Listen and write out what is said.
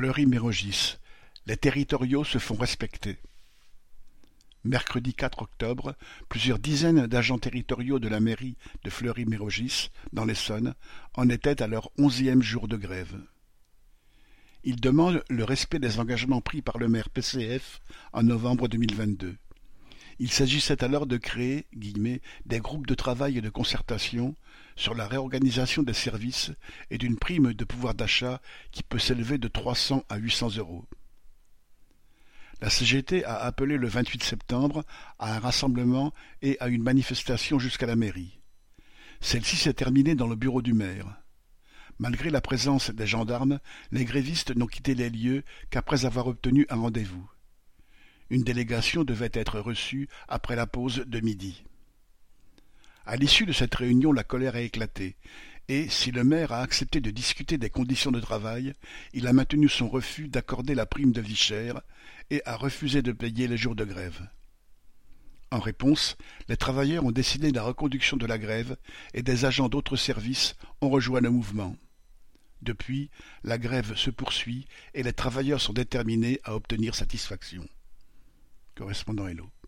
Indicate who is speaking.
Speaker 1: Fleury-Mérogis, les territoriaux se font respecter. Mercredi quatre octobre, plusieurs dizaines d'agents territoriaux de la mairie de Fleury-Mérogis, dans l'Essonne, en étaient à leur onzième jour de grève. Ils demandent le respect des engagements pris par le maire PCF en novembre 2022. Il s'agissait alors de créer des groupes de travail et de concertation sur la réorganisation des services et d'une prime de pouvoir d'achat qui peut s'élever de 300 à 800 euros. La CGT a appelé le 28 septembre à un rassemblement et à une manifestation jusqu'à la mairie. Celle-ci s'est terminée dans le bureau du maire. Malgré la présence des gendarmes, les grévistes n'ont quitté les lieux qu'après avoir obtenu un rendez-vous. Une délégation devait être reçue après la pause de midi. À l'issue de cette réunion, la colère a éclaté, et, si le maire a accepté de discuter des conditions de travail, il a maintenu son refus d'accorder la prime de vie chère et a refusé de payer les jours de grève. En réponse, les travailleurs ont décidé la reconduction de la grève et des agents d'autres services ont rejoint le mouvement. Depuis, la grève se poursuit et les travailleurs sont déterminés à obtenir satisfaction. Correspondant Hello.